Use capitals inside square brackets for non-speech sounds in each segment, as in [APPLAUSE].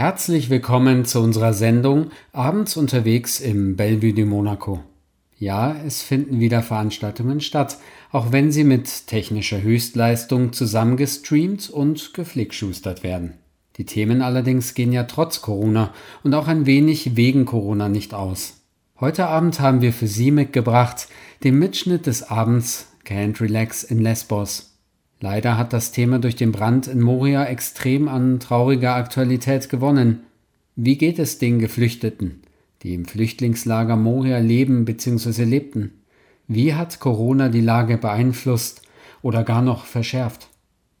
Herzlich willkommen zu unserer Sendung Abends unterwegs im Bellevue de Monaco. Ja, es finden wieder Veranstaltungen statt, auch wenn sie mit technischer Höchstleistung zusammengestreamt und geflickschustert werden. Die Themen allerdings gehen ja trotz Corona und auch ein wenig wegen Corona nicht aus. Heute Abend haben wir für Sie mitgebracht den Mitschnitt des Abends Can't Relax in Lesbos Leider hat das Thema durch den Brand in Moria extrem an trauriger Aktualität gewonnen. Wie geht es den Geflüchteten, die im Flüchtlingslager Moria leben bzw. lebten? Wie hat Corona die Lage beeinflusst oder gar noch verschärft?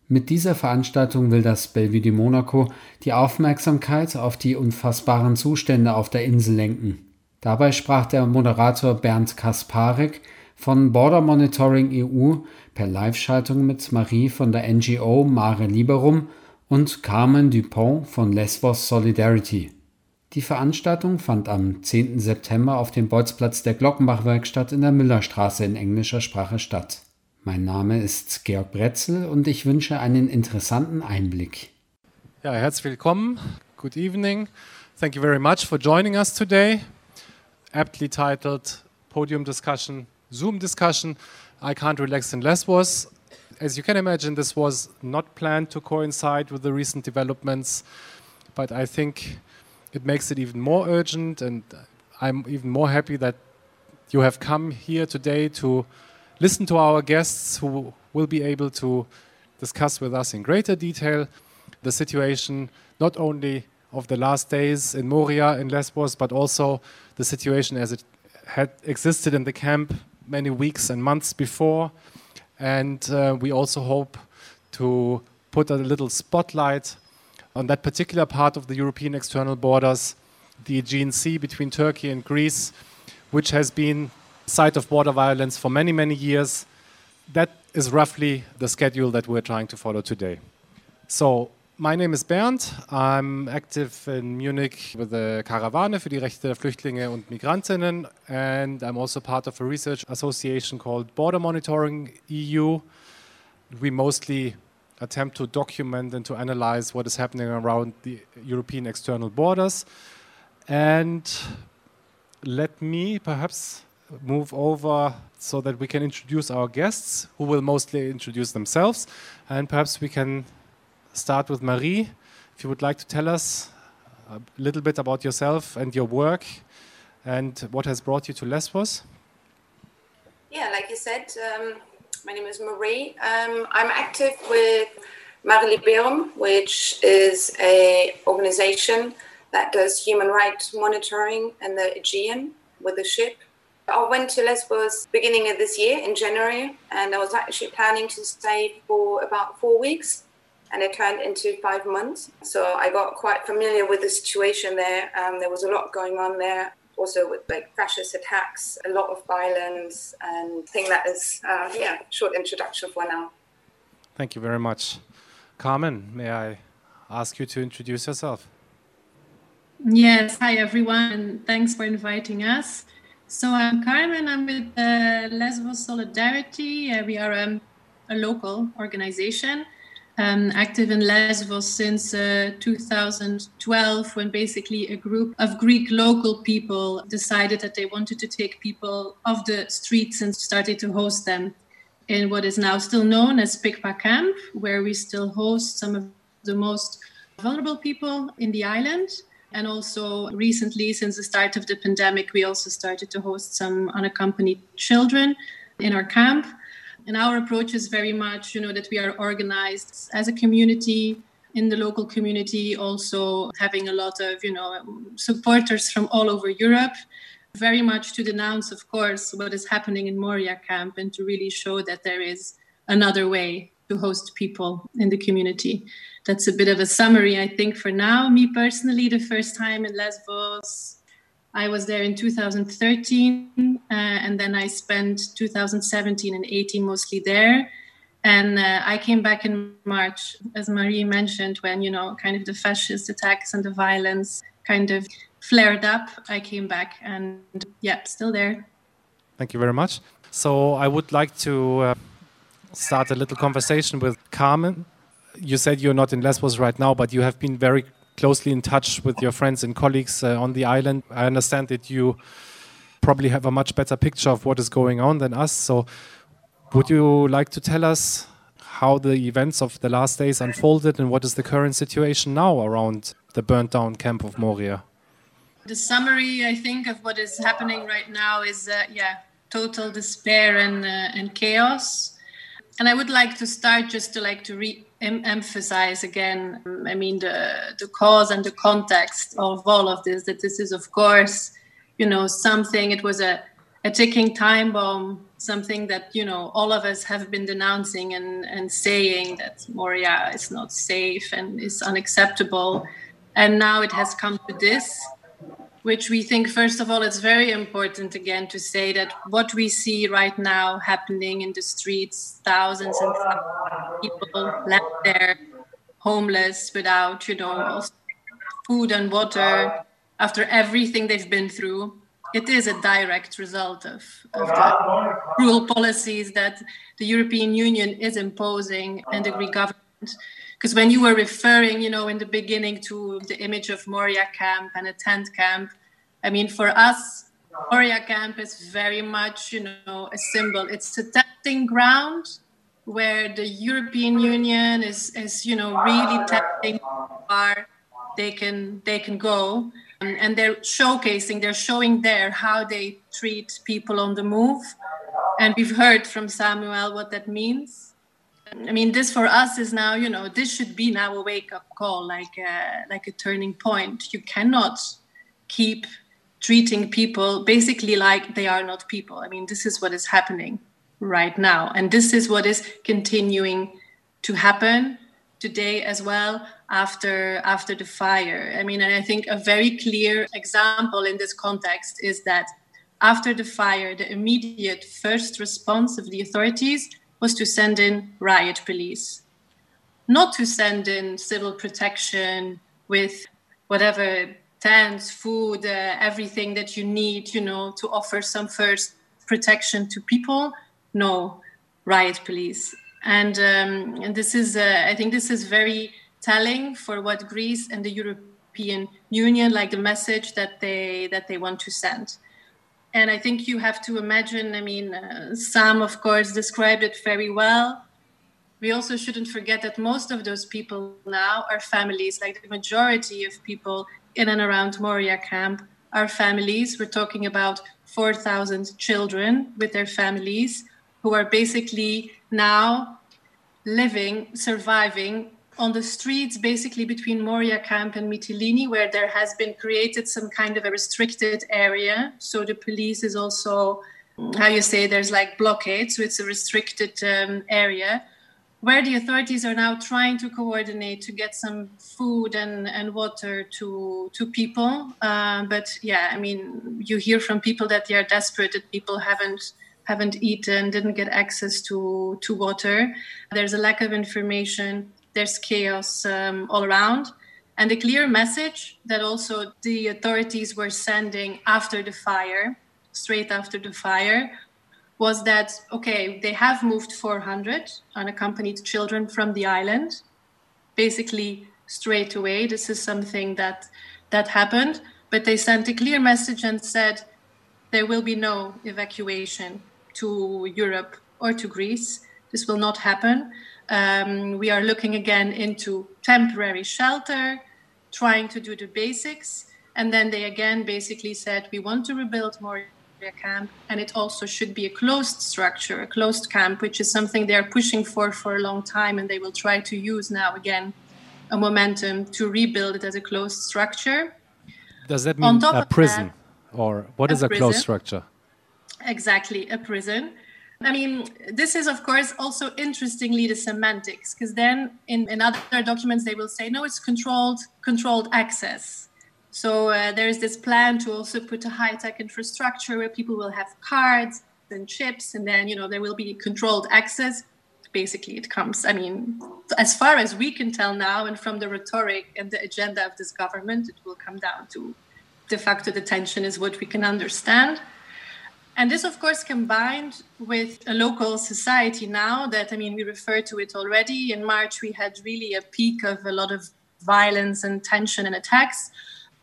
Mit dieser Veranstaltung will das Bellevue de Monaco die Aufmerksamkeit auf die unfassbaren Zustände auf der Insel lenken. Dabei sprach der Moderator Bernd Kasparek von Border Monitoring EU per Live-Schaltung mit Marie von der NGO Mare Liberum und Carmen Dupont von Lesbos Solidarity. Die Veranstaltung fand am 10. September auf dem Bolzplatz der Glockenbach-Werkstatt in der Müllerstraße in englischer Sprache statt. Mein Name ist Georg Bretzel und ich wünsche einen interessanten Einblick. Ja, herzlich willkommen. Good evening. Thank you very much for joining us today. Aptly titled Podium Discussion Zoom discussion. I can't relax in Lesbos. As you can imagine, this was not planned to coincide with the recent developments, but I think it makes it even more urgent, and I'm even more happy that you have come here today to listen to our guests who will be able to discuss with us in greater detail the situation not only of the last days in Moria in Lesbos, but also the situation as it had existed in the camp many weeks and months before. And uh, we also hope to put a little spotlight on that particular part of the European external borders, the Aegean Sea between Turkey and Greece, which has been site of border violence for many, many years. That is roughly the schedule that we're trying to follow today. So My name is Bernd. I'm active in Munich with the Karawane für die Rechte der Flüchtlinge und Migrantinnen, and I'm also part of a research association called Border Monitoring EU. We mostly attempt to document and to analyze what is happening around the European external borders. And let me perhaps move over so that we can introduce our guests, who will mostly introduce themselves, and perhaps we can start with Marie. If you would like to tell us a little bit about yourself and your work and what has brought you to Lesbos. Yeah, like you said, um, my name is Marie. Um, I'm active with Mare Liberum, which is a organization that does human rights monitoring in the Aegean with a ship. I went to Lesbos beginning of this year in January, and I was actually planning to stay for about four weeks and it turned into five months. So I got quite familiar with the situation there. Um, there was a lot going on there, also with like fascist attacks, a lot of violence, and I think that is, uh, yeah, short introduction for now. Thank you very much. Carmen, may I ask you to introduce yourself? Yes, hi everyone, thanks for inviting us. So I'm Carmen, I'm with uh, Lesbos Solidarity. Uh, we are um, a local organization um, active in Lesbos since uh, 2012, when basically a group of Greek local people decided that they wanted to take people off the streets and started to host them in what is now still known as Pikpa Camp, where we still host some of the most vulnerable people in the island. And also, recently, since the start of the pandemic, we also started to host some unaccompanied children in our camp. And our approach is very much, you know, that we are organized as a community in the local community, also having a lot of, you know, supporters from all over Europe, very much to denounce, of course, what is happening in Moria camp and to really show that there is another way to host people in the community. That's a bit of a summary, I think, for now. Me personally, the first time in Lesbos, I was there in 2013, uh, and then I spent 2017 and 18 mostly there. And uh, I came back in March, as Marie mentioned, when you know, kind of the fascist attacks and the violence kind of flared up. I came back, and yeah, still there. Thank you very much. So I would like to uh, start a little conversation with Carmen. You said you're not in Lesbos right now, but you have been very closely in touch with your friends and colleagues uh, on the island. I understand that you probably have a much better picture of what is going on than us. So, would you like to tell us how the events of the last days unfolded and what is the current situation now around the burnt down camp of Moria? The summary, I think, of what is happening right now is, uh, yeah, total despair and uh, and chaos. And I would like to start just to like to re emphasize again. I mean the the cause and the context of all of this. That this is, of course, you know, something. It was a a ticking time bomb. Something that you know all of us have been denouncing and and saying that Moria is not safe and is unacceptable. And now it has come to this which we think, first of all, it's very important again to say that what we see right now happening in the streets, thousands and thousands of people left there, homeless, without, you know, food and water, after everything they've been through, it is a direct result of, of the cruel policies that the European Union is imposing and the Greek government because when you were referring, you know, in the beginning to the image of Moria camp and a tent camp, I mean, for us, Moria camp is very much, you know, a symbol. It's a testing ground where the European Union is, is you know, really testing how far they can they can go, and, and they're showcasing, they're showing there how they treat people on the move, and we've heard from Samuel what that means I mean, this for us is now, you know, this should be now a wake up call, like a, like a turning point. You cannot keep treating people basically like they are not people. I mean, this is what is happening right now. And this is what is continuing to happen today as well after after the fire. I mean, and I think a very clear example in this context is that after the fire, the immediate first response of the authorities was to send in riot police, not to send in civil protection with whatever tents, food, uh, everything that you need, you know, to offer some first protection to people. No, riot police. And, um, and this is, uh, I think this is very telling for what Greece and the European Union, like the message that they, that they want to send and I think you have to imagine. I mean, uh, Sam, of course, described it very well. We also shouldn't forget that most of those people now are families. Like the majority of people in and around Moria camp are families. We're talking about 4,000 children with their families who are basically now living, surviving on the streets, basically between Moria camp and Mytilene, where there has been created some kind of a restricted area. So the police is also, how you say, there's like blockade, so it's a restricted um, area where the authorities are now trying to coordinate to get some food and, and water to to people. Uh, but yeah, I mean, you hear from people that they are desperate, that people haven't haven't eaten, didn't get access to to water. There's a lack of information there's chaos um, all around. And the clear message that also the authorities were sending after the fire, straight after the fire, was that okay, they have moved 400 unaccompanied children from the island, basically straight away. This is something that that happened, but they sent a clear message and said there will be no evacuation to Europe or to Greece. This will not happen. Um, we are looking again into temporary shelter, trying to do the basics. And then they again basically said, we want to rebuild Moria camp, and it also should be a closed structure, a closed camp, which is something they are pushing for for a long time, and they will try to use now again a momentum to rebuild it as a closed structure. Does that mean a prison, that, or what is a, a closed structure? Exactly, a prison. I mean, this is, of course, also interestingly the semantics, because then in, in other documents they will say, no, it's controlled controlled access. So uh, there is this plan to also put a high tech infrastructure where people will have cards and chips, and then you know there will be controlled access. Basically, it comes. I mean, as far as we can tell now, and from the rhetoric and the agenda of this government, it will come down to de facto detention, is what we can understand. And this, of course, combined with a local society now that, I mean, we refer to it already. In March, we had really a peak of a lot of violence and tension and attacks,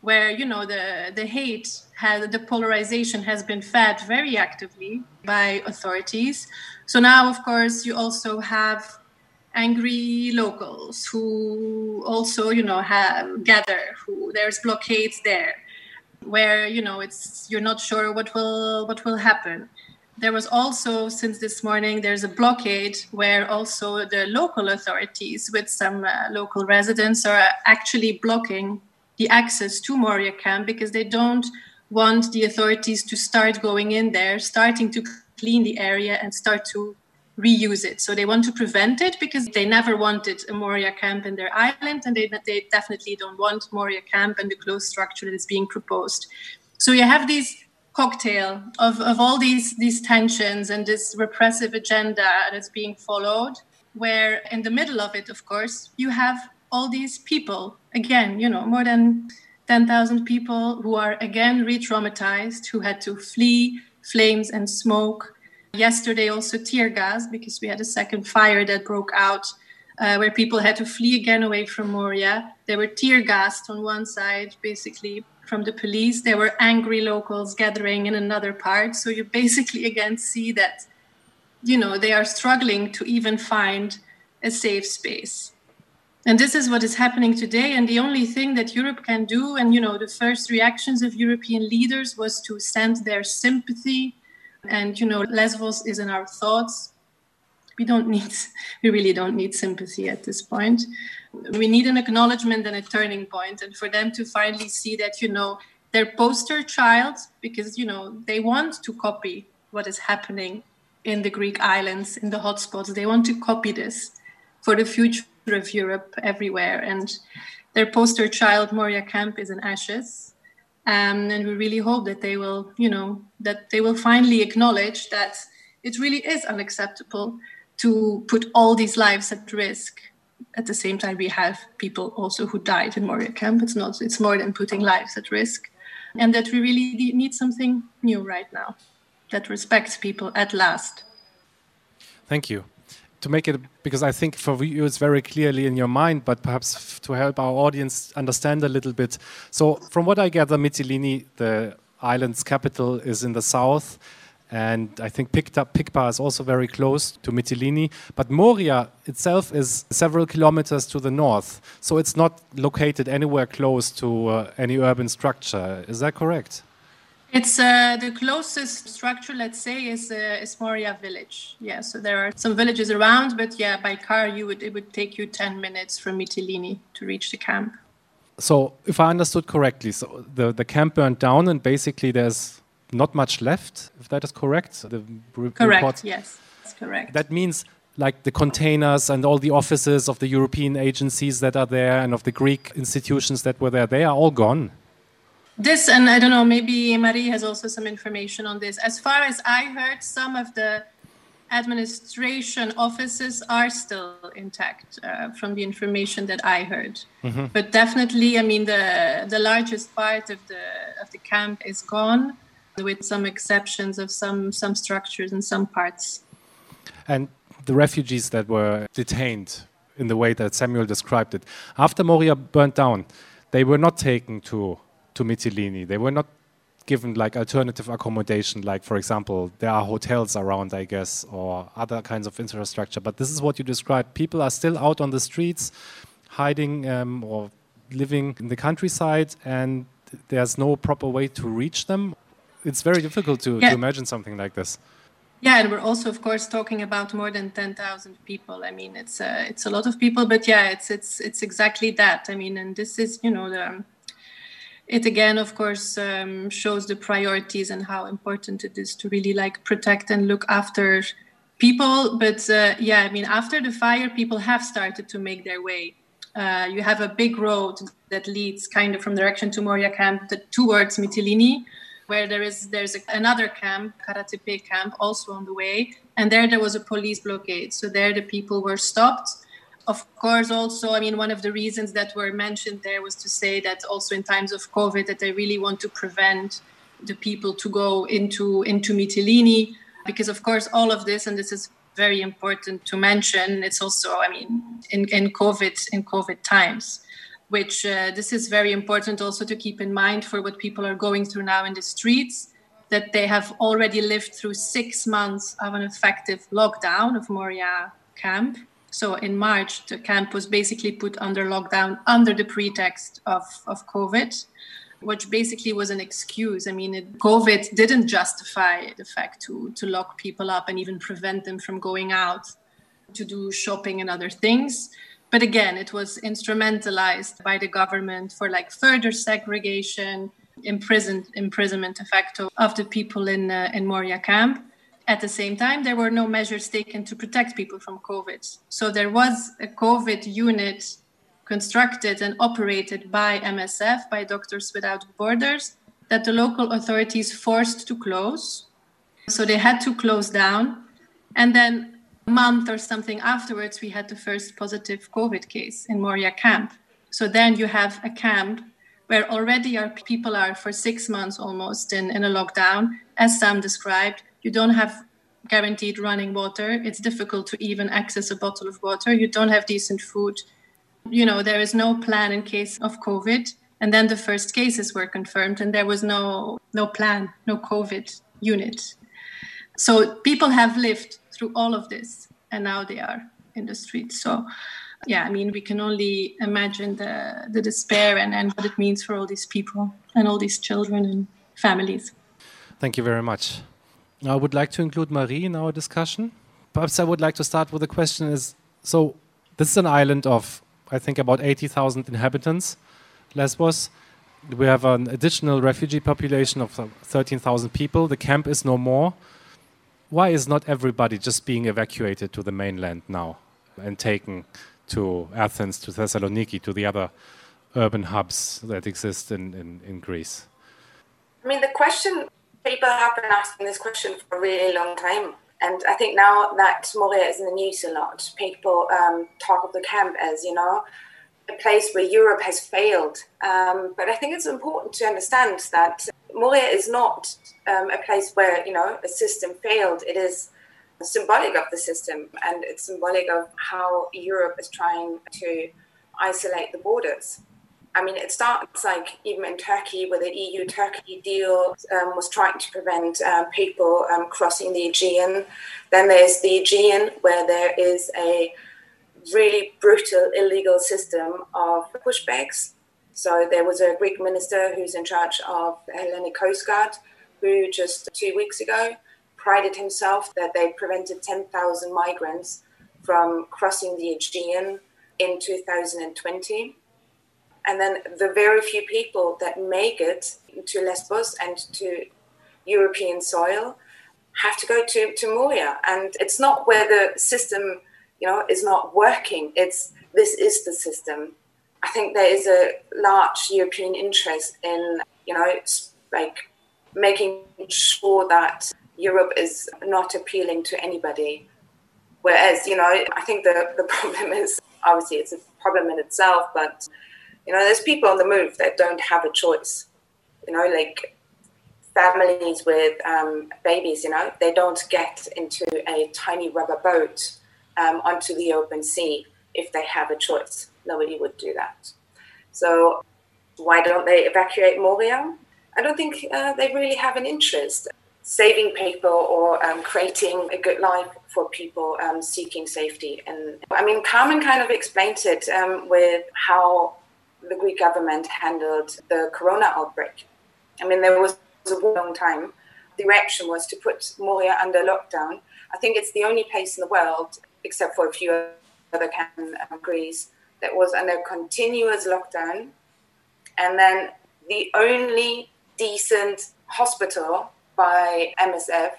where you know the the hate has the polarization has been fed very actively by authorities. So now, of course, you also have angry locals who also you know have gather who there's blockades there where you know it's you're not sure what will what will happen. There was also since this morning there's a blockade where also the local authorities with some uh, local residents are actually blocking the access to moria camp because they don't want the authorities to start going in there starting to clean the area and start to reuse it so they want to prevent it because they never wanted a moria camp in their island and they, they definitely don't want moria camp and the closed structure that is being proposed so you have these cocktail of, of all these, these tensions and this repressive agenda that's being followed, where in the middle of it, of course, you have all these people, again, you know, more than 10,000 people who are again re traumatized, who had to flee flames and smoke. Yesterday, also tear gas, because we had a second fire that broke out uh, where people had to flee again away from Moria. They were tear gassed on one side, basically from the police. There were angry locals gathering in another part. So you basically again see that, you know, they are struggling to even find a safe space. And this is what is happening today. And the only thing that Europe can do, and you know, the first reactions of European leaders was to send their sympathy. And you know, Lesbos is in our thoughts. We don't need, [LAUGHS] we really don't need sympathy at this point. We need an acknowledgement and a turning point. And for them to finally see that you know their poster child because you know they want to copy what is happening in the greek islands in the hotspots. They want to copy this for the future of europe everywhere. And their poster child moria camp is in ashes um, and we really hope that they will you know that they will finally acknowledge that it really is unacceptable to put all these lives at risk at the same time, we have people also who died in Moria camp. It's not. It's more than putting lives at risk, and that we really need something new right now that respects people at last. Thank you. To make it, because I think for you it's very clearly in your mind, but perhaps to help our audience understand a little bit. So, from what I gather, Mytilene, the island's capital, is in the south and I think Pikpa is also very close to Mytilene. But Moria itself is several kilometers to the north, so it's not located anywhere close to uh, any urban structure. Is that correct? It's uh, the closest structure, let's say, is uh, is Moria village. Yeah, so there are some villages around, but yeah, by car you would it would take you ten minutes from Mytilene to reach the camp. So, if I understood correctly, so the the camp burned down, and basically there's not much left, if that is correct. The correct, report. yes, that's correct. That means like the containers and all the offices of the European agencies that are there and of the Greek institutions that were there, they are all gone. This, and I don't know, maybe Marie has also some information on this. As far as I heard, some of the administration offices are still intact uh, from the information that I heard. Mm-hmm. But definitely, I mean, the, the largest part of the, of the camp is gone with some exceptions of some some structures and some parts. And the refugees that were detained in the way that Samuel described it, after Moria burnt down, they were not taken to to Mytilene. They were not given like alternative accommodation, like for example, there are hotels around, I guess, or other kinds of infrastructure. But this is what you described. People are still out on the streets, hiding um, or living in the countryside, and there's no proper way to reach them it's very difficult to, yeah. to imagine something like this. Yeah, and we're also, of course, talking about more than ten thousand people. I mean, it's a it's a lot of people, but yeah, it's it's it's exactly that. I mean, and this is you know the it again, of course, um, shows the priorities and how important it is to really like protect and look after people. But uh, yeah, I mean, after the fire, people have started to make their way. Uh, you have a big road that leads kind of from direction to Moria camp towards Mytilene where there is there's a, another camp, Karatepe camp, also on the way, and there there was a police blockade. So there the people were stopped. Of course, also, I mean, one of the reasons that were mentioned there was to say that also in times of COVID, that they really want to prevent the people to go into into Mytilene, because of course all of this, and this is very important to mention, it's also, I mean, in, in COVID in COVID times which uh, this is very important also to keep in mind for what people are going through now in the streets that they have already lived through six months of an effective lockdown of Moria camp. So in March, the camp was basically put under lockdown under the pretext of, of COVID, which basically was an excuse. I mean, it, COVID didn't justify the fact to, to lock people up and even prevent them from going out to do shopping and other things. But again, it was instrumentalized by the government for like further segregation, imprisoned imprisonment facto of the people in uh, in Moria camp. At the same time, there were no measures taken to protect people from COVID. So there was a COVID unit constructed and operated by MSF, by Doctors Without Borders, that the local authorities forced to close. So they had to close down. And then a month or something afterwards, we had the first positive COVID case in Moria camp. So then you have a camp where already our people are for six months almost in, in a lockdown. As Sam described, you don't have guaranteed running water. It's difficult to even access a bottle of water. You don't have decent food. You know, there is no plan in case of COVID. And then the first cases were confirmed, and there was no no plan, no COVID unit. So people have lived through all of this, and now they are in the streets. So yeah, I mean, we can only imagine the, the despair and, and what it means for all these people and all these children and families. Thank you very much. I would like to include Marie in our discussion. Perhaps I would like to start with a question is so this is an island of I think about 80,000 inhabitants, Lesbos. We have an additional refugee population of 13,000 people. The camp is no more. Why is not everybody just being evacuated to the mainland now and taken to Athens, to Thessaloniki, to the other urban hubs that exist in, in, in Greece? I mean, the question, people have been asking this question for a really long time. And I think now that Moria is in the news a lot, people um, talk of the camp as, you know, a place where Europe has failed. Um, but I think it's important to understand that Moria is not um, a place where, you know, a system failed. It is symbolic of the system and it's symbolic of how Europe is trying to isolate the borders. I mean, it starts like even in Turkey, where the EU Turkey deal um, was trying to prevent uh, people um, crossing the Aegean. Then there's the Aegean, where there is a really brutal illegal system of pushbacks. So there was a Greek minister who's in charge of the Hellenic Coast Guard who just two weeks ago prided himself that they prevented 10,000 migrants from crossing the Aegean in 2020. And then the very few people that make it to Lesbos and to European soil have to go to, to Moria. And it's not where the system, you know, is not working. It's this is the system. I think there is a large European interest in, you know, like making sure that Europe is not appealing to anybody. Whereas, you know, I think the, the [LAUGHS] problem is obviously it's a problem in itself, but, you know, there's people on the move that don't have a choice. You know, like families with um, babies, you know, they don't get into a tiny rubber boat um, onto the open sea if they have a choice. Nobody would do that. So, why don't they evacuate Moria? I don't think uh, they really have an interest saving people or um, creating a good life for people um, seeking safety. And I mean, Carmen kind of explained it um, with how the Greek government handled the corona outbreak. I mean, there was a long time. The reaction was to put Moria under lockdown. I think it's the only place in the world, except for a few other countries, uh, that was under continuous lockdown. And then the only decent hospital by MSF,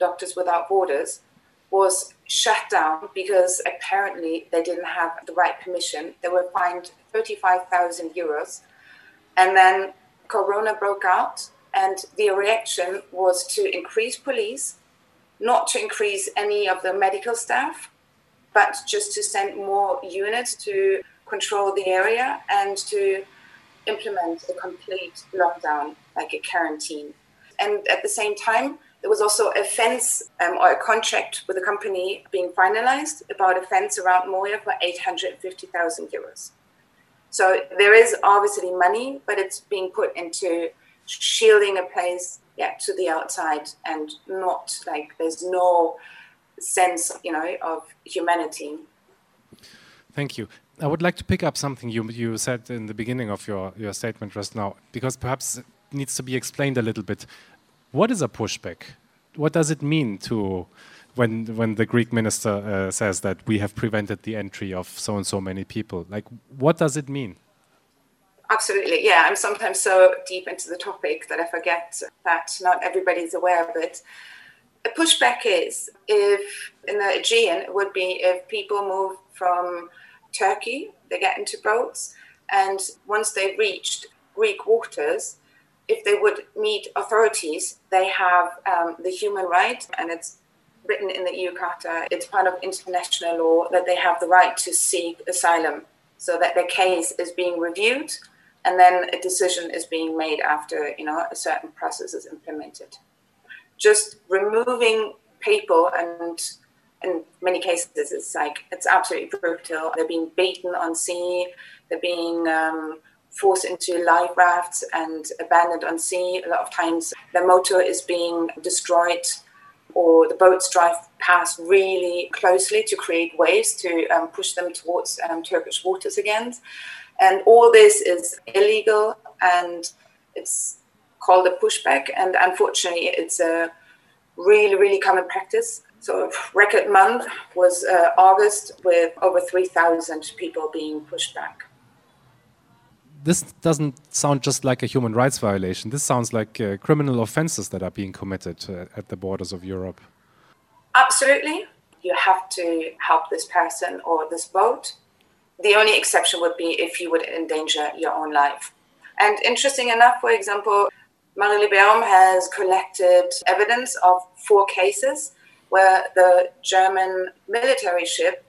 Doctors Without Borders, was shut down because apparently they didn't have the right permission. They were fined 35,000 euros. And then Corona broke out, and the reaction was to increase police, not to increase any of the medical staff, but just to send more units to control the area and to implement a complete lockdown, like a quarantine and at the same time, there was also a fence um, or a contract with a company being finalized about a fence around Moria for 850,000 euros. So there is obviously money, but it's being put into shielding a place yeah, to the outside and not like there's no sense, you know, of humanity. Thank you. I would like to pick up something you you said in the beginning of your, your statement just now, because perhaps it needs to be explained a little bit. What is a pushback? What does it mean to when when the Greek minister uh, says that we have prevented the entry of so and so many people? Like, what does it mean? Absolutely, yeah. I'm sometimes so deep into the topic that I forget that not everybody's aware of it. A pushback is if in the Aegean it would be if people move from Turkey, they get into boats, and once they've reached Greek waters, if they would meet authorities, they have um, the human right, and it's written in the EU Charter, it's part of international law that they have the right to seek asylum so that their case is being reviewed and then a decision is being made after you know a certain process is implemented. Just removing people and in many cases it's like it's absolutely brutal. They're being beaten on sea. They're being um, forced into life rafts and abandoned on sea a lot of times their motor is being destroyed or the boats drive past really closely to create waves to um, push them towards um, turkish waters again and all this is illegal and it's called a pushback. And unfortunately, it's a really, really common practice. So, record month was uh, August with over 3,000 people being pushed back. This doesn't sound just like a human rights violation. This sounds like uh, criminal offenses that are being committed uh, at the borders of Europe. Absolutely. You have to help this person or this boat the only exception would be if you would endanger your own life. And interesting enough, for example, Mare Liberum has collected evidence of four cases where the German military ship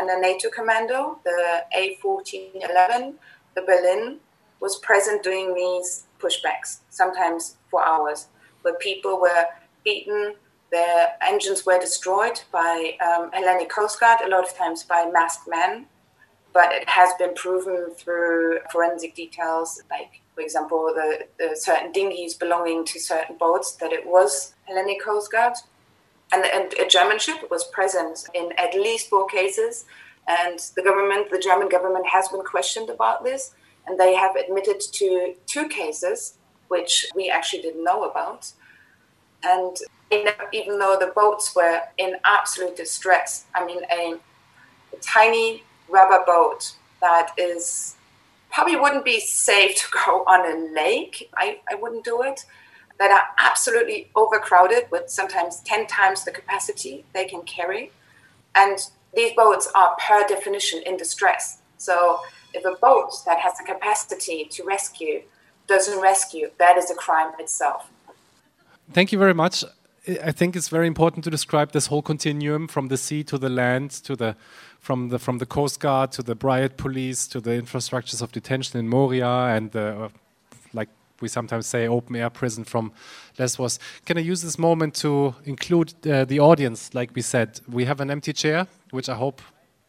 under NATO commando, the A1411, the Berlin, was present doing these pushbacks, sometimes for hours, where people were beaten, their engines were destroyed by um, Hellenic Coast Guard, a lot of times by masked men but it has been proven through forensic details, like, for example, the, the certain dinghies belonging to certain boats, that it was Hellenic Coast Guard. And, and a German ship was present in at least four cases. And the government, the German government, has been questioned about this. And they have admitted to two cases, which we actually didn't know about. And even though the boats were in absolute distress, I mean, a, a tiny rubber boat that is probably wouldn't be safe to [LAUGHS] go on a lake. I, I wouldn't do it. That are absolutely overcrowded with sometimes 10 times the capacity they can carry. And these boats are, per definition, in distress. So if a boat that has the capacity to rescue doesn't rescue, that is a crime itself. Thank you very much. I think it's very important to describe this whole continuum from the sea to the land to the from the from the Coast Guard to the Riot Police to the infrastructures of detention in Moria and the, uh, like we sometimes say open air prison from Lesbos. Can I use this moment to include uh, the audience? Like we said, we have an empty chair, which I hope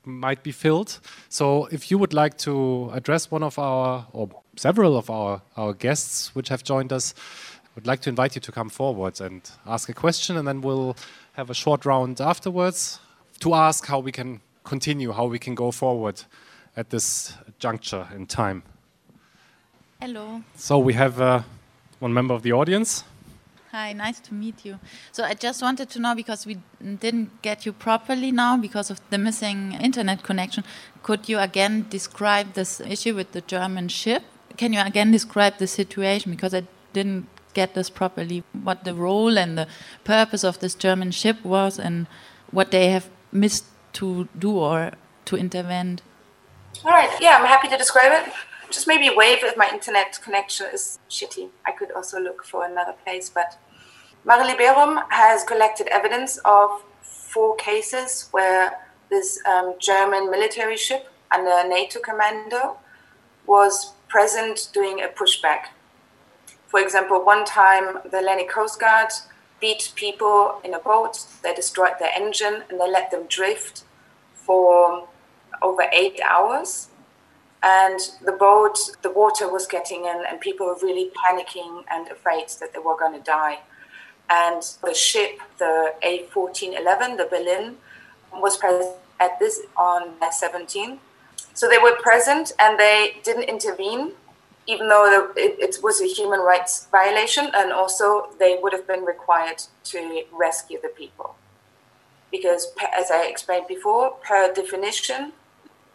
might be filled. So if you would like to address one of our or several of our our guests which have joined us I would like to invite you to come forward and ask a question, and then we'll have a short round afterwards to ask how we can continue, how we can go forward at this juncture in time. Hello. So we have uh, one member of the audience. Hi, nice to meet you. So I just wanted to know because we didn't get you properly now because of the missing internet connection. Could you again describe this issue with the German ship? Can you again describe the situation because I didn't get this properly, what the role and the purpose of this German ship was, and what they have missed to do or to intervene. All right, yeah, I'm happy to describe it. Just maybe wave if my internet connection is shitty. I could also look for another place, but Mare Liberum has collected evidence of four cases where this um, German military ship under NATO commando was present doing a pushback for example, one time the Hellenic Coast Guard beat people in a boat, they destroyed their engine, and they let them drift for over eight hours. And the boat, the water was getting in, and people were really panicking and afraid that they were going to die. And the ship, the A1411, the Berlin, was present at this on 17. So they were present and they didn't intervene, even though it, it was a human rights violation, and also they would have been required to rescue the people. Because, as I explained before, per definition,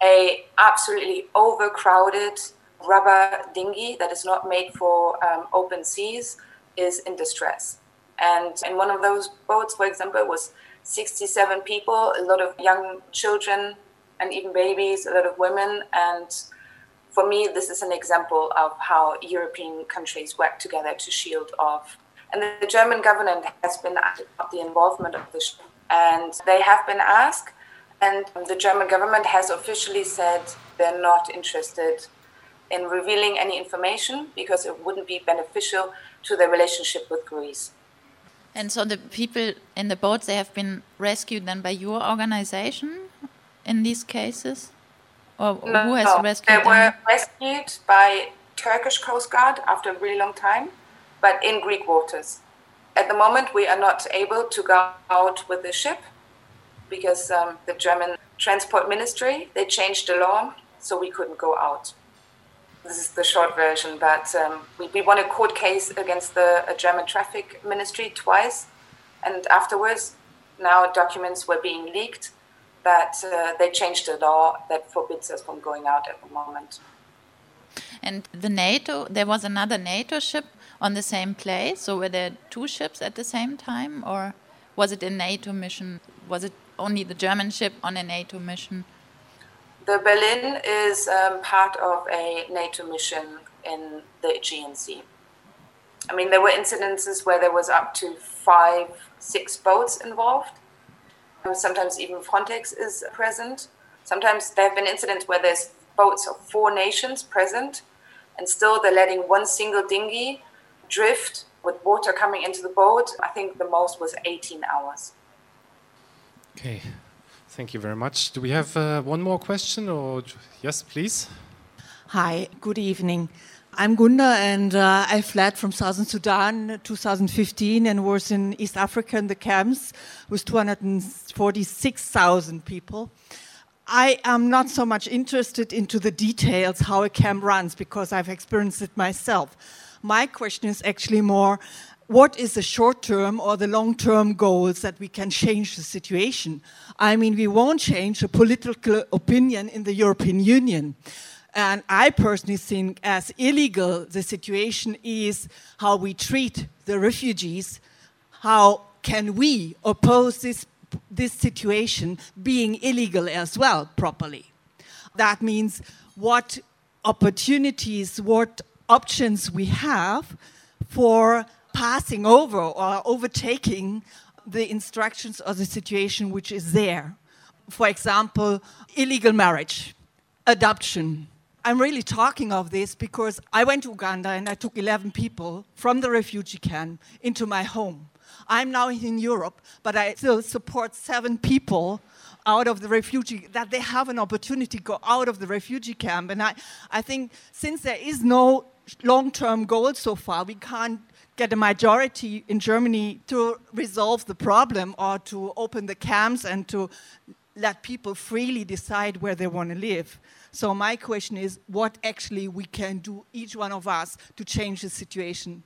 a absolutely overcrowded rubber dinghy that is not made for um, open seas is in distress. And in one of those boats, for example, was 67 people, a lot of young children and even babies, a lot of women. And for me, this is an example of how European countries work together to shield off. And the German government has been at the involvement of the ship, and they have been asked, and the German government has officially said they're not interested in revealing any information because it wouldn't be beneficial to their relationship with Greece. And so the people in the boats they have been rescued then by your organization in these cases, or no, who has no, rescued they them? were rescued by Turkish Coast Guard after a really long time, but in Greek waters. At the moment, we are not able to go out with the ship because um, the German Transport Ministry they changed the law, so we couldn't go out this is the short version, but um, we, we won a court case against the German traffic ministry twice. And afterwards, now documents were being leaked that uh, they changed the law that forbids us from going out at the moment. And the NATO, there was another NATO ship on the same place. So were there two ships at the same time, or was it a NATO mission? Was it only the German ship on a NATO mission? The Berlin is um, part of a NATO mission in the Aegean Sea. I mean, there were incidences where there was up to five, six boats involved. Sometimes even Frontex is present. Sometimes there have been incidents where there's boats of four nations present, and still they're letting one single dinghy drift with water coming into the boat. I think the most was 18 hours. Okay, Thank you very much. Do we have uh, one more question? Or yes, please. Hi. Good evening. I'm Gunda, and uh, I fled from Southern Sudan 2015 and was in East Africa in the camps with 246,000 people. I am not so much interested into the details how a camp runs because I've experienced it myself. My question is actually more what is the short term or the long term goals that we can change the situation? I mean, we won't change the political opinion in the European Union. And I personally think, as illegal the situation is, how we treat the refugees, how can we oppose this, this situation being illegal as well properly? That means what opportunities, what options we have for passing over or overtaking the instructions or the situation which is there. For example, illegal marriage, adoption. I'm really talking of this because I went to Uganda and I took 11 people from the refugee camp into my home. I'm now in Europe, but I still support seven people out of the refugee, that they have an opportunity to go out of the refugee camp. And I, I think since there is no long term goal so far, we can't get a majority in Germany to resolve the problem or to open the camps and to let people freely decide where they want to live. So my question is what actually we can do each one of us to change the situation.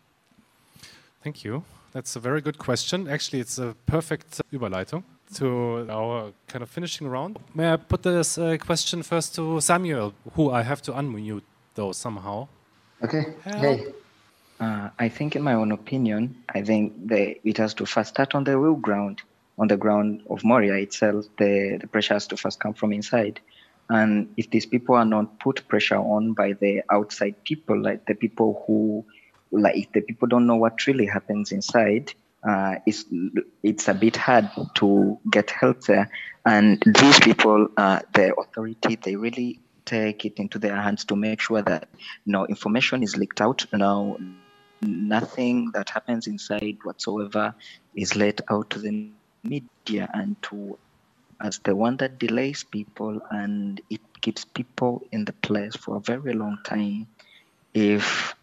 Thank you. That's a very good question. Actually, it's a perfect Überleitung to our kind of finishing round. May I put this uh, question first to Samuel, who I have to unmute though somehow. Okay. Hello. Hey. Uh, I think, in my own opinion, I think the, it has to first start on the real ground, on the ground of Moria itself. The, the pressure has to first come from inside. And if these people are not put pressure on by the outside people, like the people who, like, if the people don't know what really happens inside, uh, it's, it's a bit hard to get help there. And these people, uh, the authority, they really take it into their hands to make sure that no information is leaked out. No, nothing that happens inside whatsoever is let out to the media and to as the one that delays people and it keeps people in the place for a very long time. If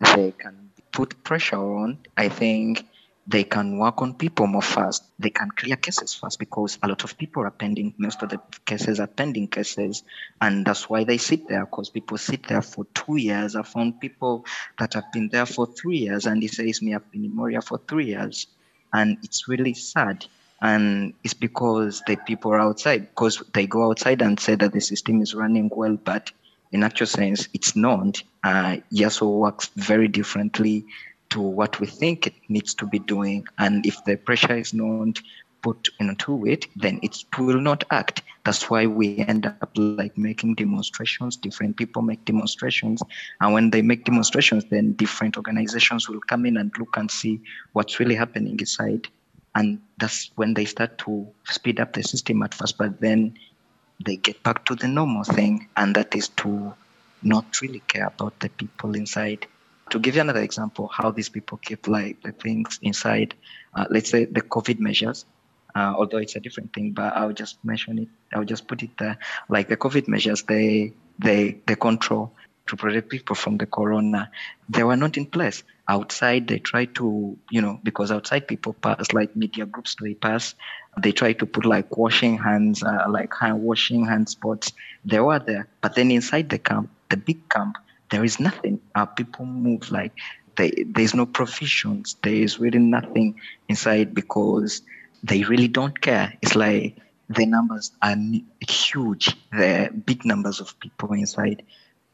they can put pressure on, I think they can work on people more fast. They can clear cases fast because a lot of people are pending. Most of the cases are pending cases, and that's why they sit there. Because people sit there for two years. I found people that have been there for three years, and he says me I've been in Moria for three years, and it's really sad. And it's because the people are outside, because they go outside and say that the system is running well, but in actual sense, it's not. Uh, EASO works very differently to what we think it needs to be doing. And if the pressure is not put into it, then it will not act. That's why we end up like making demonstrations. Different people make demonstrations. And when they make demonstrations, then different organizations will come in and look and see what's really happening inside. And that's when they start to speed up the system at first, but then they get back to the normal thing, and that is to not really care about the people inside to give you another example, how these people keep like the things inside, uh, let's say the COVID measures, uh, although it's a different thing, but I'll just mention it. I'll just put it there. Like the COVID measures, they they they control to protect people from the corona. They were not in place outside. They try to, you know, because outside people pass like media groups, they pass. They try to put like washing hands, uh, like hand washing hand spots. They were there, but then inside the camp, the big camp, there is nothing. Our people move like they, there's no provisions. There is really nothing inside because they really don't care. It's like the numbers are huge. There are big numbers of people inside.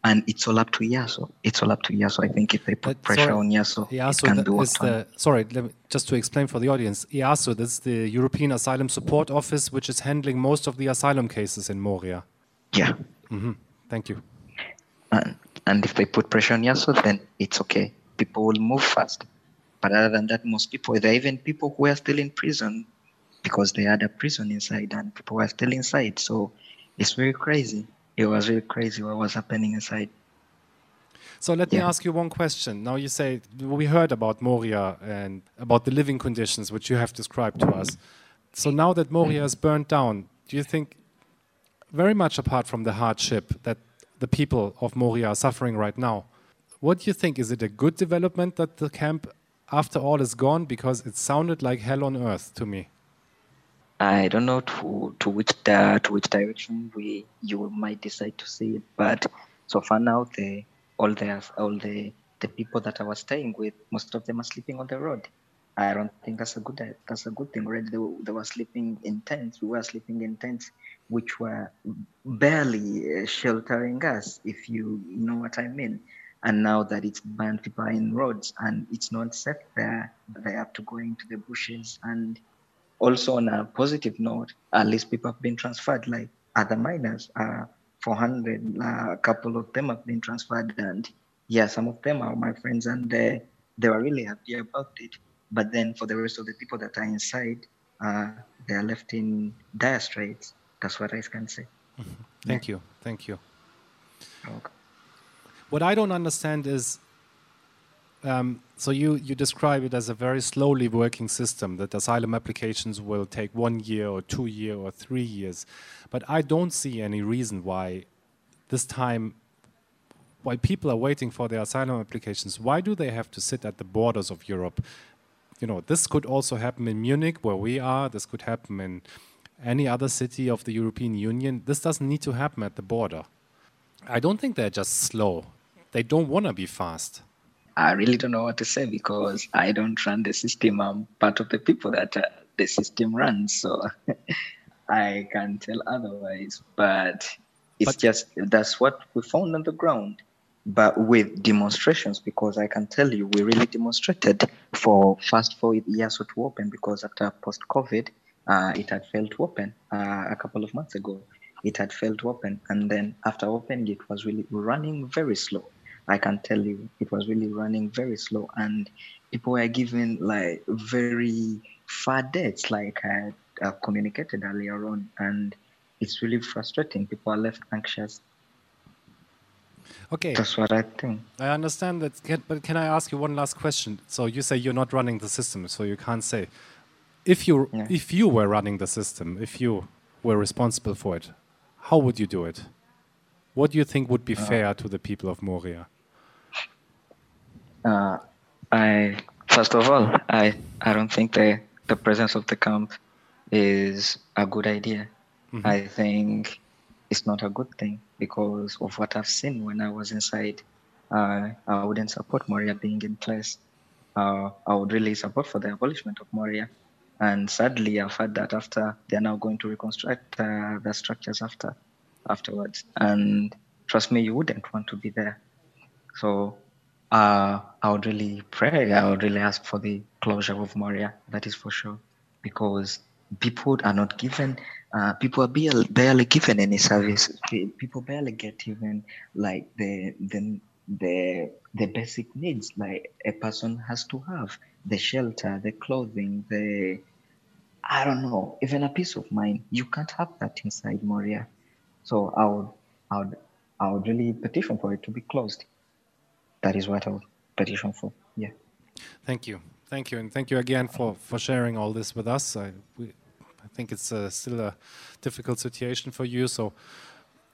And it's all up to EASO. It's all up to EASO. I think if they put but pressure sorry, on EASO, EASO it can be worked the, Sorry, me, just to explain for the audience, EASO, that's the European Asylum Support Office, which is handling most of the asylum cases in Moria. Yeah. Mm -hmm. Thank you. And and if they put pressure on EASO, then it's okay. People will move fast. But other than that, most people, there are even people who are still in prison because they had a prison inside and people were still inside. So it's very crazy. It was very crazy what was happening inside. So let yeah. me ask you one question. Now you say we heard about Moria and about the living conditions which you have described to us. So now that Moria mm-hmm. is burnt down, do you think, very much apart from the hardship that the people of Moria are suffering right now. What do you think? Is it a good development that the camp, after all, is gone? Because it sounded like hell on earth to me. I don't know to to which uh, to which direction we you might decide to see it, but so far now the all the all the the people that I was staying with, most of them are sleeping on the road. I don't think that's a good that's a good thing. Already they, they were sleeping in tents. We were sleeping in tents which were barely uh, sheltering us, if you know what I mean. And now that it's are in roads and it's not safe there. They have to go into the bushes. And also, on a positive note, at least people have been transferred, like other minors. Uh, 400, uh, a couple of them have been transferred. And yeah, some of them are my friends, and they, they were really happy about it. But then for the rest of the people that are inside, uh, they are left in dire straits. That's what I can say. Mm-hmm. Thank yeah. you. Thank you. Okay. What I don't understand is um, so you, you describe it as a very slowly working system that asylum applications will take one year or two year or three years. But I don't see any reason why this time why people are waiting for their asylum applications, why do they have to sit at the borders of Europe? You know, this could also happen in Munich, where we are. This could happen in any other city of the European Union, this doesn't need to happen at the border. I don't think they're just slow. They don't want to be fast. I really don't know what to say because I don't run the system. I'm part of the people that uh, the system runs, so [LAUGHS] I can't tell otherwise. But it's but, just that's what we found on the ground. But with demonstrations, because I can tell you, we really demonstrated for fast for EASO to open because after post COVID, uh, it had failed to open uh, a couple of months ago. It had failed to open, and then after opening, it was really running very slow. I can tell you, it was really running very slow, and people were given like very far dates, like I uh, communicated earlier on, and it's really frustrating. People are left anxious. Okay. That's what I think. I understand that, but can I ask you one last question? So you say you're not running the system, so you can't say if you yeah. if you were running the system, if you were responsible for it, how would you do it? What do you think would be uh, fair to the people of Moria? Uh, I first of all, I I don't think the the presence of the camp is a good idea. Mm-hmm. I think it's not a good thing because of what I've seen when I was inside. Uh, I wouldn't support Moria being in place. Uh, I would really support for the abolishment of Moria. And sadly, I've heard that after they're now going to reconstruct uh, the structures after afterwards. And trust me, you wouldn't want to be there. So uh, I would really pray. I would really ask for the closure of Moria. That is for sure, because people are not given. Uh, people are barely, given any service. People barely get even like the the the the basic needs like a person has to have the shelter, the clothing, the I don't know, even a peace of mind. You can't have that inside Moria. So I would I would I would really petition for it to be closed. That is what I would petition for. Yeah. Thank you. Thank you. And thank you again for, for sharing all this with us. I, we, I think it's uh, still a difficult situation for you. So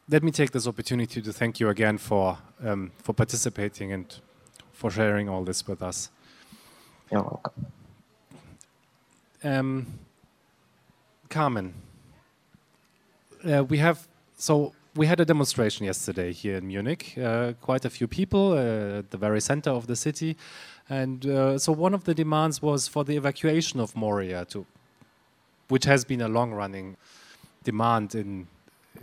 let me take this opportunity to thank you again for, um, for participating and for sharing all this with us. You're welcome. Um, Carmen, uh, we have so we had a demonstration yesterday here in Munich. Uh, quite a few people uh, at the very center of the city, and uh, so one of the demands was for the evacuation of Moria, to, which has been a long-running demand in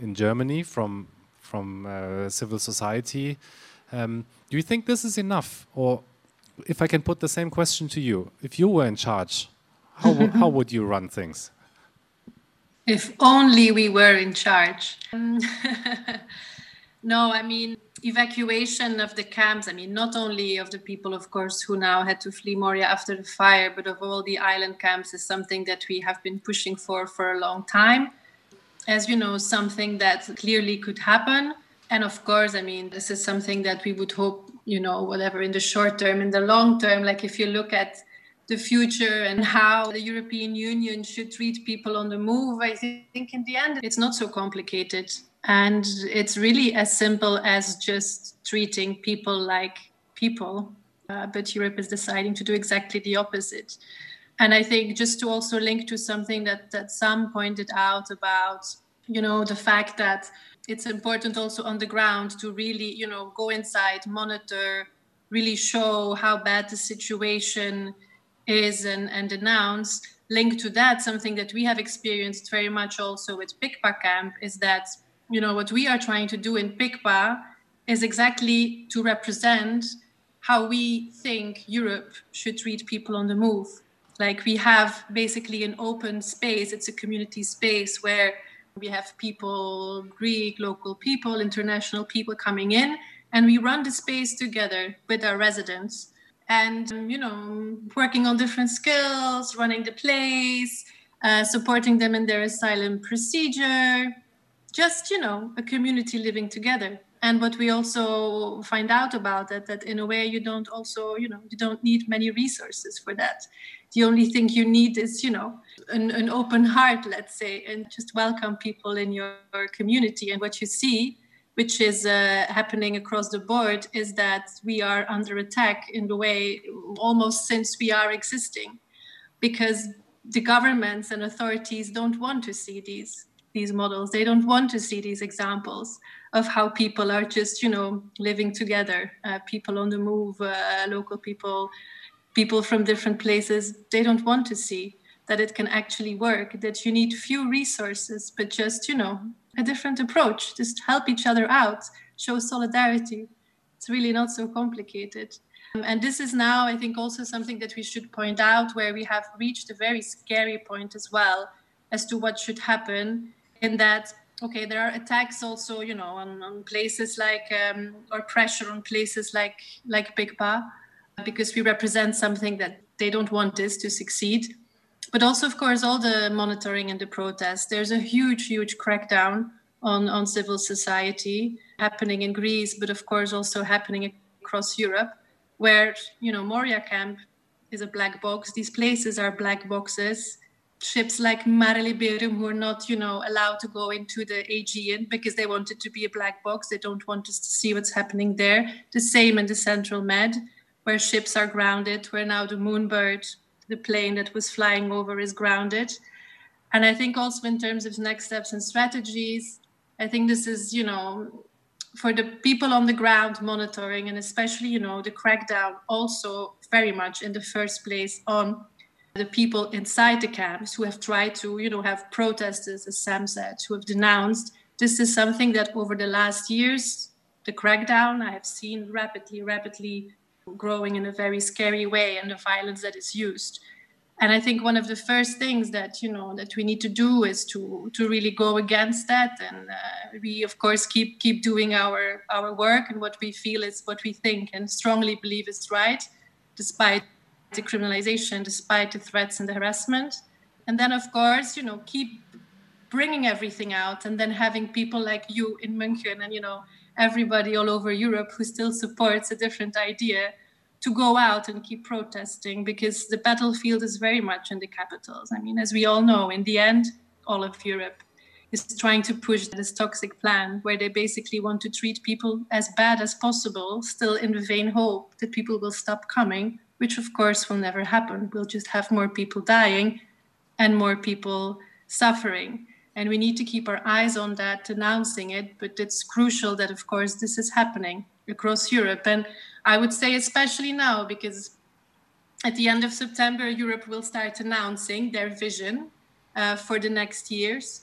in Germany from from uh, civil society. Um, do you think this is enough, or if I can put the same question to you, if you were in charge, how how would you run things? If only we were in charge. [LAUGHS] no, I mean, evacuation of the camps, I mean, not only of the people, of course, who now had to flee Moria after the fire, but of all the island camps is something that we have been pushing for for a long time. As you know, something that clearly could happen. And of course, I mean, this is something that we would hope, you know, whatever in the short term, in the long term, like if you look at the future and how the European Union should treat people on the move, I think in the end it's not so complicated. And it's really as simple as just treating people like people. Uh, but Europe is deciding to do exactly the opposite. And I think just to also link to something that, that Sam pointed out about, you know, the fact that it's important also on the ground to really, you know, go inside, monitor, really show how bad the situation is and, and announce. Linked to that something that we have experienced very much also with pikpa camp is that you know what we are trying to do in pikpa is exactly to represent how we think europe should treat people on the move. Like we have basically an open space it's a community space where we have people greek local people international people coming in and we run the space together with our residents. And um, you know working on different skills running the place uh, supporting them in their asylum procedure. Just you know a community living together. And what we also find out about that that in a way you don't also you know you don't need many resources for that. The only thing you need is you know an, an open heart let's say and just welcome people in your community and what you see which is uh, happening across the board, is that we are under attack in the way almost since we are existing, because the governments and authorities don't want to see these these models. They don't want to see these examples of how people are just, you know, living together. Uh, people on the move, uh, local people, people from different places. They don't want to see that it can actually work. That you need few resources, but just, you know, a different approach, just help each other out, show solidarity. It's really not so complicated. Um, and this is now, I think, also something that we should point out where we have reached a very scary point as well as to what should happen. In that, okay, there are attacks also, you know, on, on places like, um, or pressure on places like like Pikpa, because we represent something that they don't want this to succeed but also, of course, all the monitoring and the protests. There's a huge, huge crackdown on, on civil society happening in Greece, but of course also happening across Europe, where you know Moria camp is a black box. These places are black boxes. ships like Mare Liberum who are not, you know, allowed to go into the Aegean because they want it to be a black box. They don't want us to see what's happening there. The same in the Central Med, where ships are grounded, where now the Moonbird, the plane that was flying over, is grounded. And I think also in terms of next steps and strategies, I think this is, you know, for the people on the ground monitoring and especially, you know, the crackdown also very much in the first place on the people inside the camps who have tried to, you know, have protesters, as Sam said, who have denounced. This is something that over the last years, the crackdown, I have seen rapidly, rapidly growing in a very scary way and the violence that is used. And I think one of the first things that you know that we need to do is to to really go against that, and uh, we of course keep keep doing our our work and what we feel is what we think and strongly believe is right, despite the criminalization, despite the threats and the harassment. And then, of course, you know, keep bringing everything out and then having people like you in München and, you know, everybody all over Europe who still supports a different idea to go out and keep protesting because the battlefield is very much in the capitals. I mean, as we all know, in the end, all of Europe is trying to push this toxic plan where they basically want to treat people as bad as possible, still in the vain hope that people will stop coming which of course will never happen. We'll just have more people dying and more people suffering. And we need to keep our eyes on that, announcing it. But it's crucial that, of course, this is happening across Europe. And I would say, especially now, because at the end of September, Europe will start announcing their vision uh, for the next years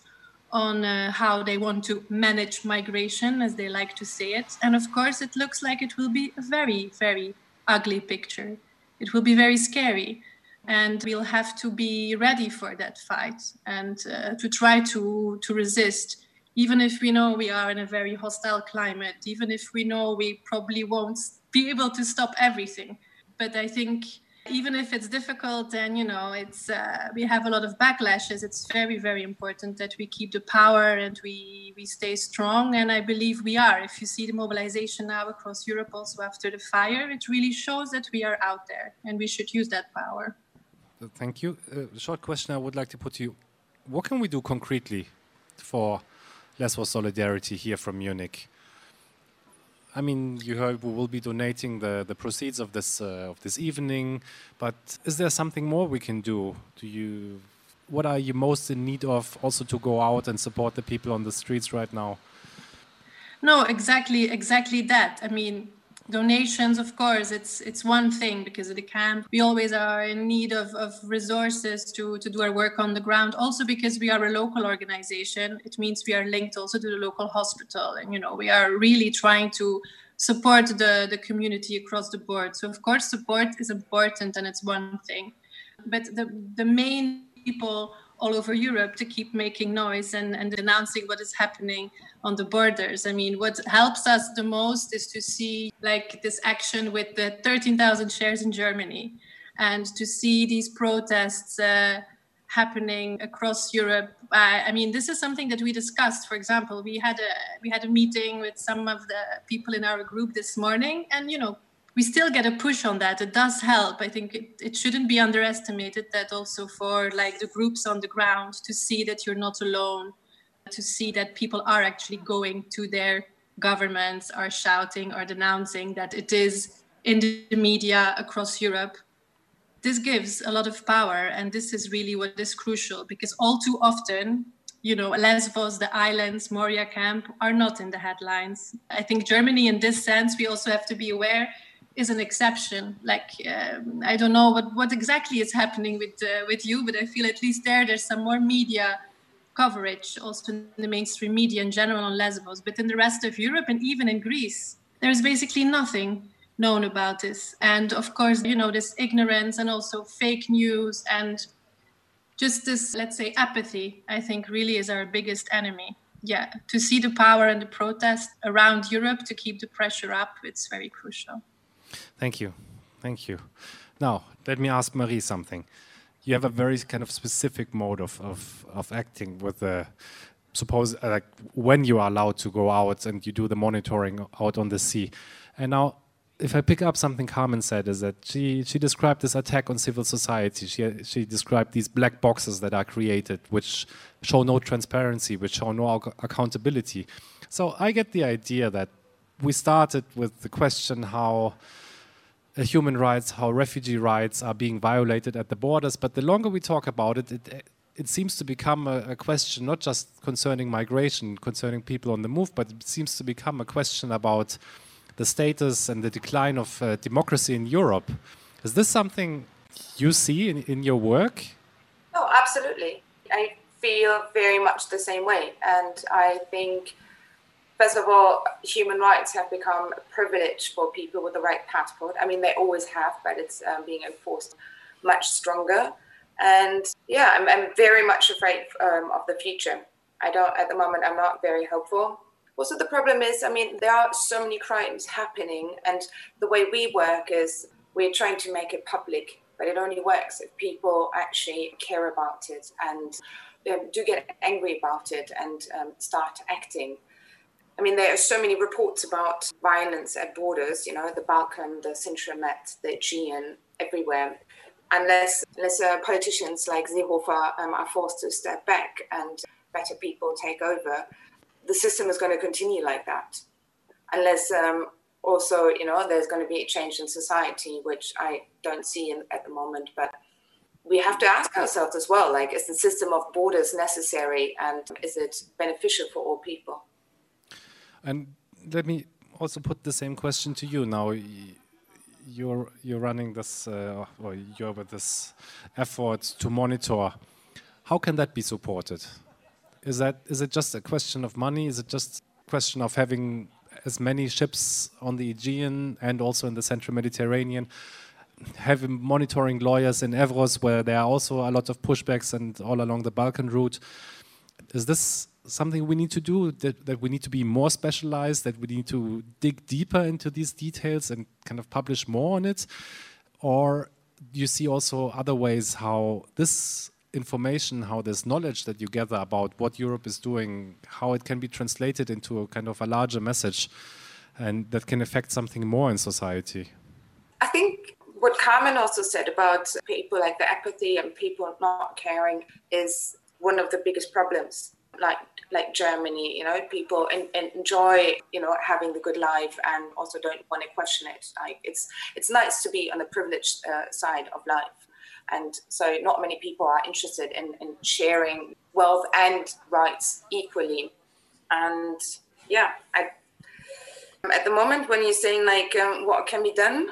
on uh, how they want to manage migration, as they like to say it. And of course, it looks like it will be a very, very ugly picture it will be very scary and we'll have to be ready for that fight and uh, to try to to resist. Even if we know we are in a very hostile climate even if we know we probably won't be able to stop everything. But i think even if it's difficult and you know it's uh, we have a lot of backlashes. It's very very important that we keep the power and we we stay strong. And i believe we are. If you see the mobilization now across europe also after the fire it really shows that we are out there and we should use that power thank you uh, short question i would like to put to you what can we do concretely for lesbos solidarity here from munich I mean, you heard we will be donating the, the proceeds of this uh, of this evening, but is there something more we can do? Do you, what are you most in need of, also to go out and support the people on the streets right now? No, exactly, exactly that. I mean, donations of course it's it's one thing because of the camp. We always are in need of, of resources to to do our work on the ground. Also because we are a local organization it means we are linked also to the local hospital. And you know we are really trying to support the the community across the board. So of course support is important and it's one thing. But the the main people all over Europe to keep making noise and, and announcing what is happening on the borders. I mean, what helps us the most is to see like this action with the 13,000 shares in Germany and to see these protests uh, happening across Europe. I mean, this is something that we discussed. For example, we had a we had a meeting with some of the people in our group this morning, and you know, we still get a push on that. It does help. I think it, it shouldn't be underestimated that also for like the groups on the ground to see that you're not alone, to see that people are actually going to their governments, are shouting, are denouncing that it is in the media across Europe. This gives a lot of power, and this is really what is crucial because all too often you know, Lesbos, the islands, Moria camp are not in the headlines. I think Germany, in this sense, we also have to be aware is an exception. Like um, I don't know what, what exactly is happening with uh, with you, but I feel at least there there's some more media coverage also in the mainstream media in general on Lesbos. But in the rest of Europe and even in Greece, there's basically nothing known about this. And of course, you know, this ignorance and also fake news and just this, let's say, apathy, I think really is our biggest enemy. Yeah, to see the power and the protest around Europe to keep the pressure up, it's very crucial. Thank you. Thank you. Now, let me ask Marie something. You have a very kind of specific mode of, of, of acting with the suppose like when you are allowed to go out and you do the monitoring out on the sea. And now if I pick up something Carmen said, is that she, she described this attack on civil society. She, she described these black boxes that are created, which show no transparency, which show no accountability. So I get the idea that we started with the question how uh, human rights, how refugee rights are being violated at the borders. But the longer we talk about it, it, it seems to become a, a, question not just concerning migration, concerning people on the move, but it seems to become a question about the status and the decline of uh, democracy in Europe. Is this something you see in, in your work? Oh, absolutely. I feel very much the same way. And I think, first of all, human rights have become a privilege for people with the right passport. I mean, they always have, but it's um, being enforced much stronger. And yeah, I'm, I'm very much afraid um, of the future. I don't, at the moment, I'm not very hopeful. Also, the problem is, I mean, there are so many crimes happening, and the way we work is we're trying to make it public, but it only works if people actually care about it and um, do get angry about it and um, start acting. I mean, there are so many reports about violence at borders, you know, the Balkan, the Central Med, the Aegean, everywhere. Unless, unless uh, politicians like Seehofer um, are forced to step back and better people take over, the system is going to continue like that unless um, also you know there's going to be a change in society which i don't see in, at the moment but we have to ask ourselves as well like is the system of borders necessary and is it beneficial for all people and let me also put the same question to you now you're you're running this uh, or you're with this effort to monitor how can that be supported is that is it just a question of money? Is it just a question of having as many ships on the Aegean and also in the Central Mediterranean? Having monitoring lawyers in Evros, where there are also a lot of pushbacks, and all along the Balkan route. Is this something we need to do? That, that we need to be more specialized? That we need to dig deeper into these details and kind of publish more on it? Or do you see also other ways how this information, how this knowledge that you gather about what Europe is doing, how it can be translated into a kind of a larger message and that can affect something more in society? I think what Carmen also said about people like the apathy and people not caring is one of the biggest problems. Like like Germany, you know, people enjoy, you know, having the good life and also don't want to question it. Like it's it's nice to be on the privileged uh, side of life, and so not many people are interested in, in sharing wealth and rights equally. And yeah, I, at the moment when you're saying like um, what can be done,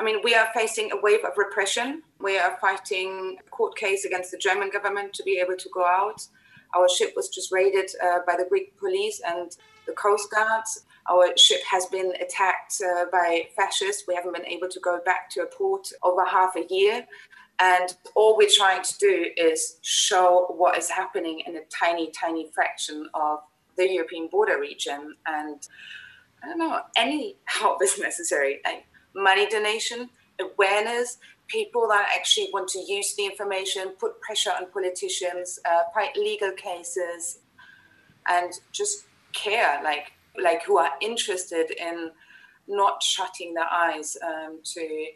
I mean, we are facing a wave of repression. We are fighting a court case against the German government to be able to go out. Our ship was just raided uh, by the Greek police and the Coast Guards. Our ship has been attacked uh, by fascists. We haven't been able to go back to a port over half a year. And all we're trying to do is show what is happening in a tiny, tiny fraction of the European border region. And I don't know, any help is [LAUGHS] necessary. Like money donation, awareness, people that actually want to use the information, put pressure on politicians, uh, fight legal cases, and just care, like like who are interested in not shutting their eyes um, to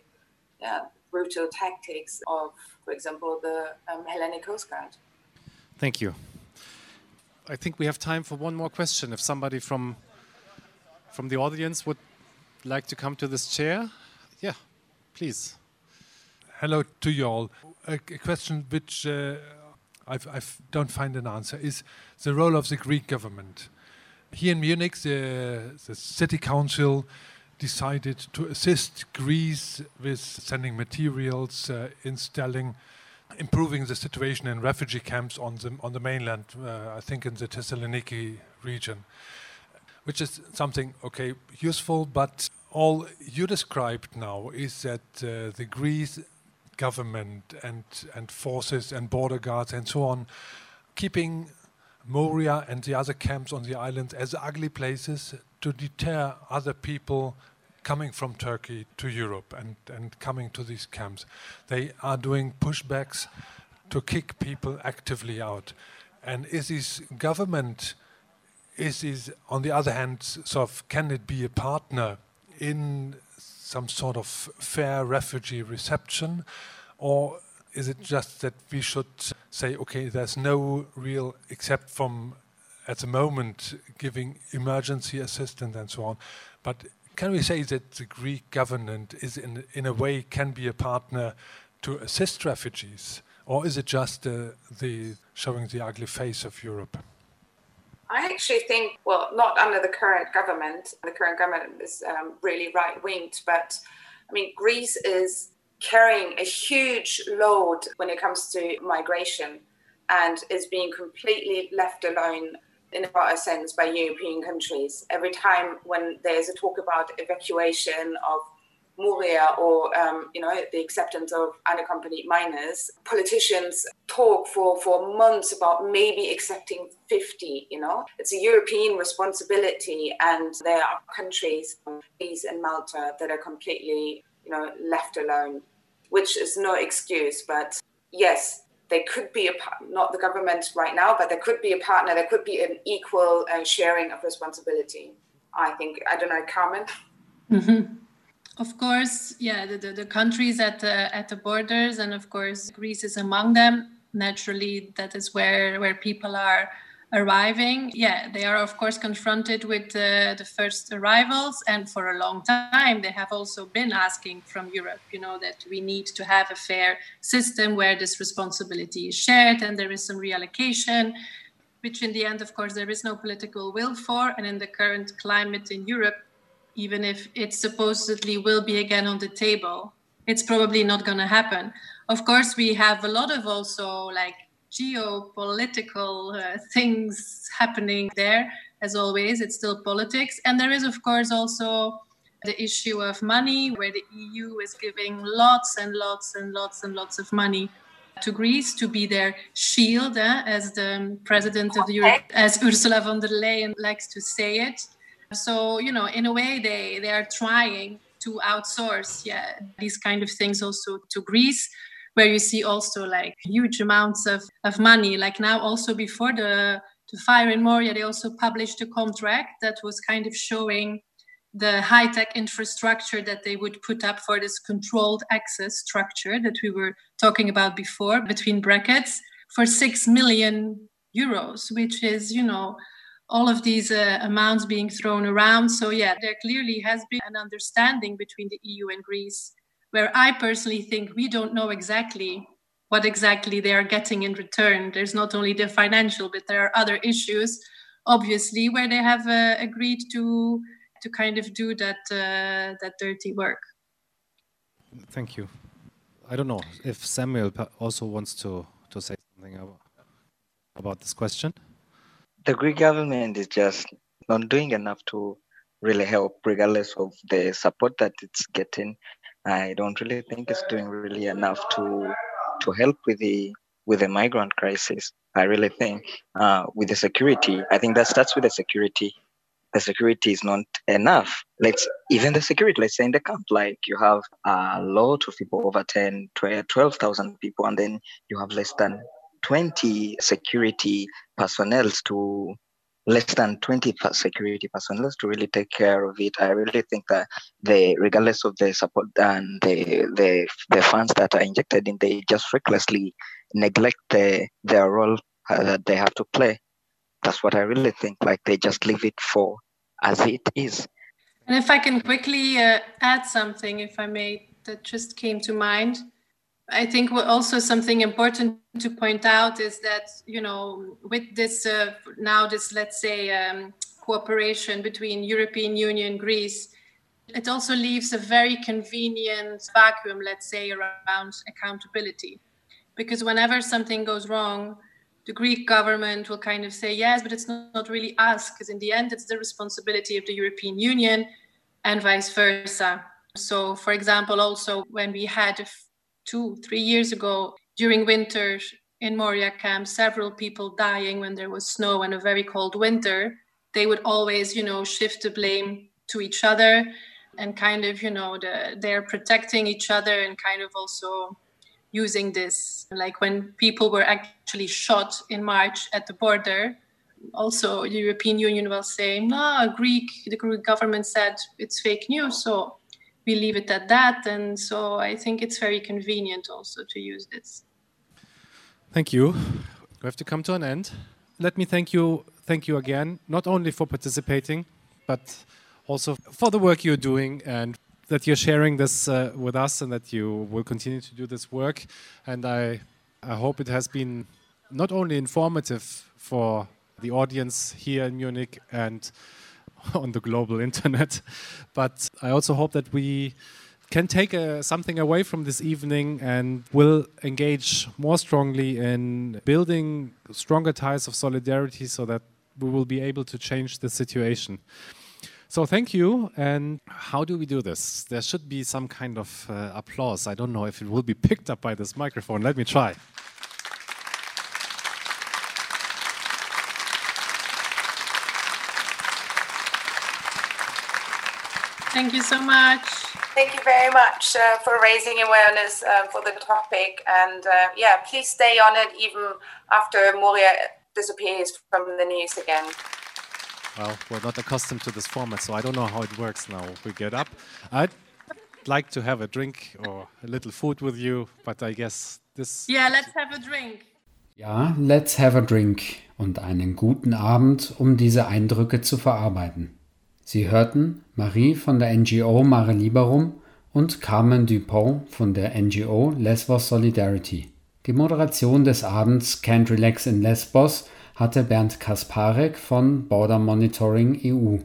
yeah, brutal tactics of, for example, the um, Hellenic Coast Guard. Thank you. I think we have time for one more question. If somebody from from the audience would like to come to this chair, yeah, please. Hello to you all. A, a question which uh, I don't find an answer is the role of the Greek government. Here in Munich, the, the city council decided to assist Greece with sending materials, uh, installing, improving the situation in refugee camps on the on the mainland. Uh, I think in the Thessaloniki region, which is something okay useful. But all you described now is that uh, the Greece government and and forces and border guards and so on, keeping Moria and the other camps on the island as ugly places to deter other people coming from Turkey to Europe and, and coming to these camps. They are doing pushbacks to kick people actively out. And is this government, is this, on the other hand, sort of, can it be a partner in some sort of fair refugee reception, or is it just that we should say, okay, there's no real, except from at the moment giving emergency assistance and so on, but can we say that the Greek government is in, in a way can be a partner to assist refugees? Or is it just uh, the showing the ugly face of Europe? I actually think, well, not under the current government. The current government is um, really right winged, but I mean, Greece is carrying a huge load when it comes to migration and is being completely left alone in a sense by European countries. Every time when there's a talk about evacuation of Moria or um, you know the acceptance of unaccompanied minors, politicians talk for, for months about maybe accepting 50. You know, it's a European responsibility, and there are countries, Greece and Malta, that are completely you know left alone, which is no excuse. But yes, they could be a not the government right now, but there could be a partner. There could be an equal uh, sharing of responsibility. I think I don't know, Carmen. Mm-hmm. Of course, yeah, the, the, the, countries at the at the borders, and of course Greece is among them. Naturally, that is where where people are arriving, yeah, they are of course confronted with uh, the first arrivals, and for a long time they have also been asking from Europe, you know, that we need to have a fair system where this responsibility is shared and there is some reallocation, which in the end, of course, there is no political will for, and in the current climate in Europe, even if it supposedly will be again on the table, it's probably not going to happen. Of course, we have a lot of also like geopolitical uh, things happening there. As always, it's still politics. And there is, of course, also the issue of money, where the EU is giving lots and lots and lots and lots of money to Greece to be their shield, eh, as the president of the Europe, as Ursula von der Leyen likes to say it. So, you know, in a way, they, they are trying to outsource yeah, these kind of things also to Greece where you see also like huge amounts of, of money. Like now, also before the, the fire in Moria, they also published a contract that was kind of showing the high tech infrastructure that they would put up for this controlled access structure that we were talking about before, between brackets, for 6 million euros, which is, you know, all of these uh, amounts being thrown around. So, yeah, there clearly has been an understanding between the EU and Greece where I personally think we don't know exactly what exactly they are getting in return. There's not only the financial, but there are other issues, obviously, where they have uh, agreed to to kind of do that uh, that dirty work. Thank you. I don't know if Samuel also wants to to say something about, about this question. The Greek government is just not doing enough to really help, regardless of the support that it's getting. I don't really think it's doing really enough to to help with the with the migrant crisis. I really think uh, with the security, I think that starts with the security. The security is not enough. Let's even the security. Let's say in the camp, like you have a lot of people, over 10, 12,000 people, and then you have less than 20 security personnel to less than 20 security personnel to really take care of it. I really think that they, regardless of the support and the the, the funds that are injected in, they just recklessly neglect the, their role uh, that they have to play. That's what I really think. Like they just leave it for as it is. And if I can quickly uh, add something, if I may, that just came to mind. I think also something important to point out is that you know with this uh, now this let's say um, cooperation between European Union Greece, it also leaves a very convenient vacuum, let's say, around accountability, because whenever something goes wrong, the Greek government will kind of say yes, but it's not, really us, because in the end it's the responsibility of the European Union, and vice versa. So, for example, also when we had two, three years ago during winter in Moria camp, several people dying when there was snow and a very cold winter, they would always, you know, shift the blame to each other and kind of, you know, the, they're protecting each other and kind of also using this. Like when people were actually shot in March at the border, also the European Union will say, no, Greek, the Greek government said it's fake news. So we leave it at that. And so I think it's very convenient also to use this. Thank you. We have to come to an end. Let me thank you, thank you again, not only for participating, but also for the work you're doing and that you're sharing this uh, with us and that you will continue to do this work. And I, I hope it has been not only informative for the audience here in Munich and [LAUGHS] on the global internet, but I also hope that we can take uh, something away from this evening and will engage more strongly in building stronger ties of solidarity so that we will be able to change the situation. So thank you. And how do we do this? There should be some kind of uh, applause. I don't know if it will be picked up by this microphone. Let me try. Thank you so much. Thank you very much uh, for raising awareness uh, for the topic. And uh, yeah, please stay on it even after Moria disappears from the news again. Well, we're not accustomed to this format, so I don't know how it works now. We get up. I'd like to have a drink or a little food with you, but I guess this. Yeah, let's have a drink. Ja, let's have a drink und einen guten Abend, um diese Eindrücke zu verarbeiten. Sie hörten Marie von der NGO Mare Liberum und Carmen Dupont von der NGO Lesbos Solidarity. Die Moderation des Abends Can't Relax in Lesbos hatte Bernd Kasparek von Border Monitoring EU.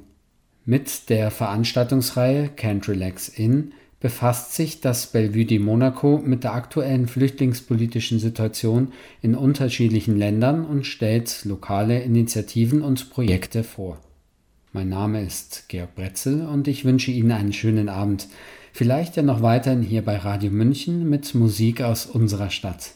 Mit der Veranstaltungsreihe Can't Relax In befasst sich das Bellevue de Monaco mit der aktuellen flüchtlingspolitischen Situation in unterschiedlichen Ländern und stellt lokale Initiativen und Projekte vor. Mein Name ist Georg Bretzel und ich wünsche Ihnen einen schönen Abend. Vielleicht ja noch weiterhin hier bei Radio München mit Musik aus unserer Stadt.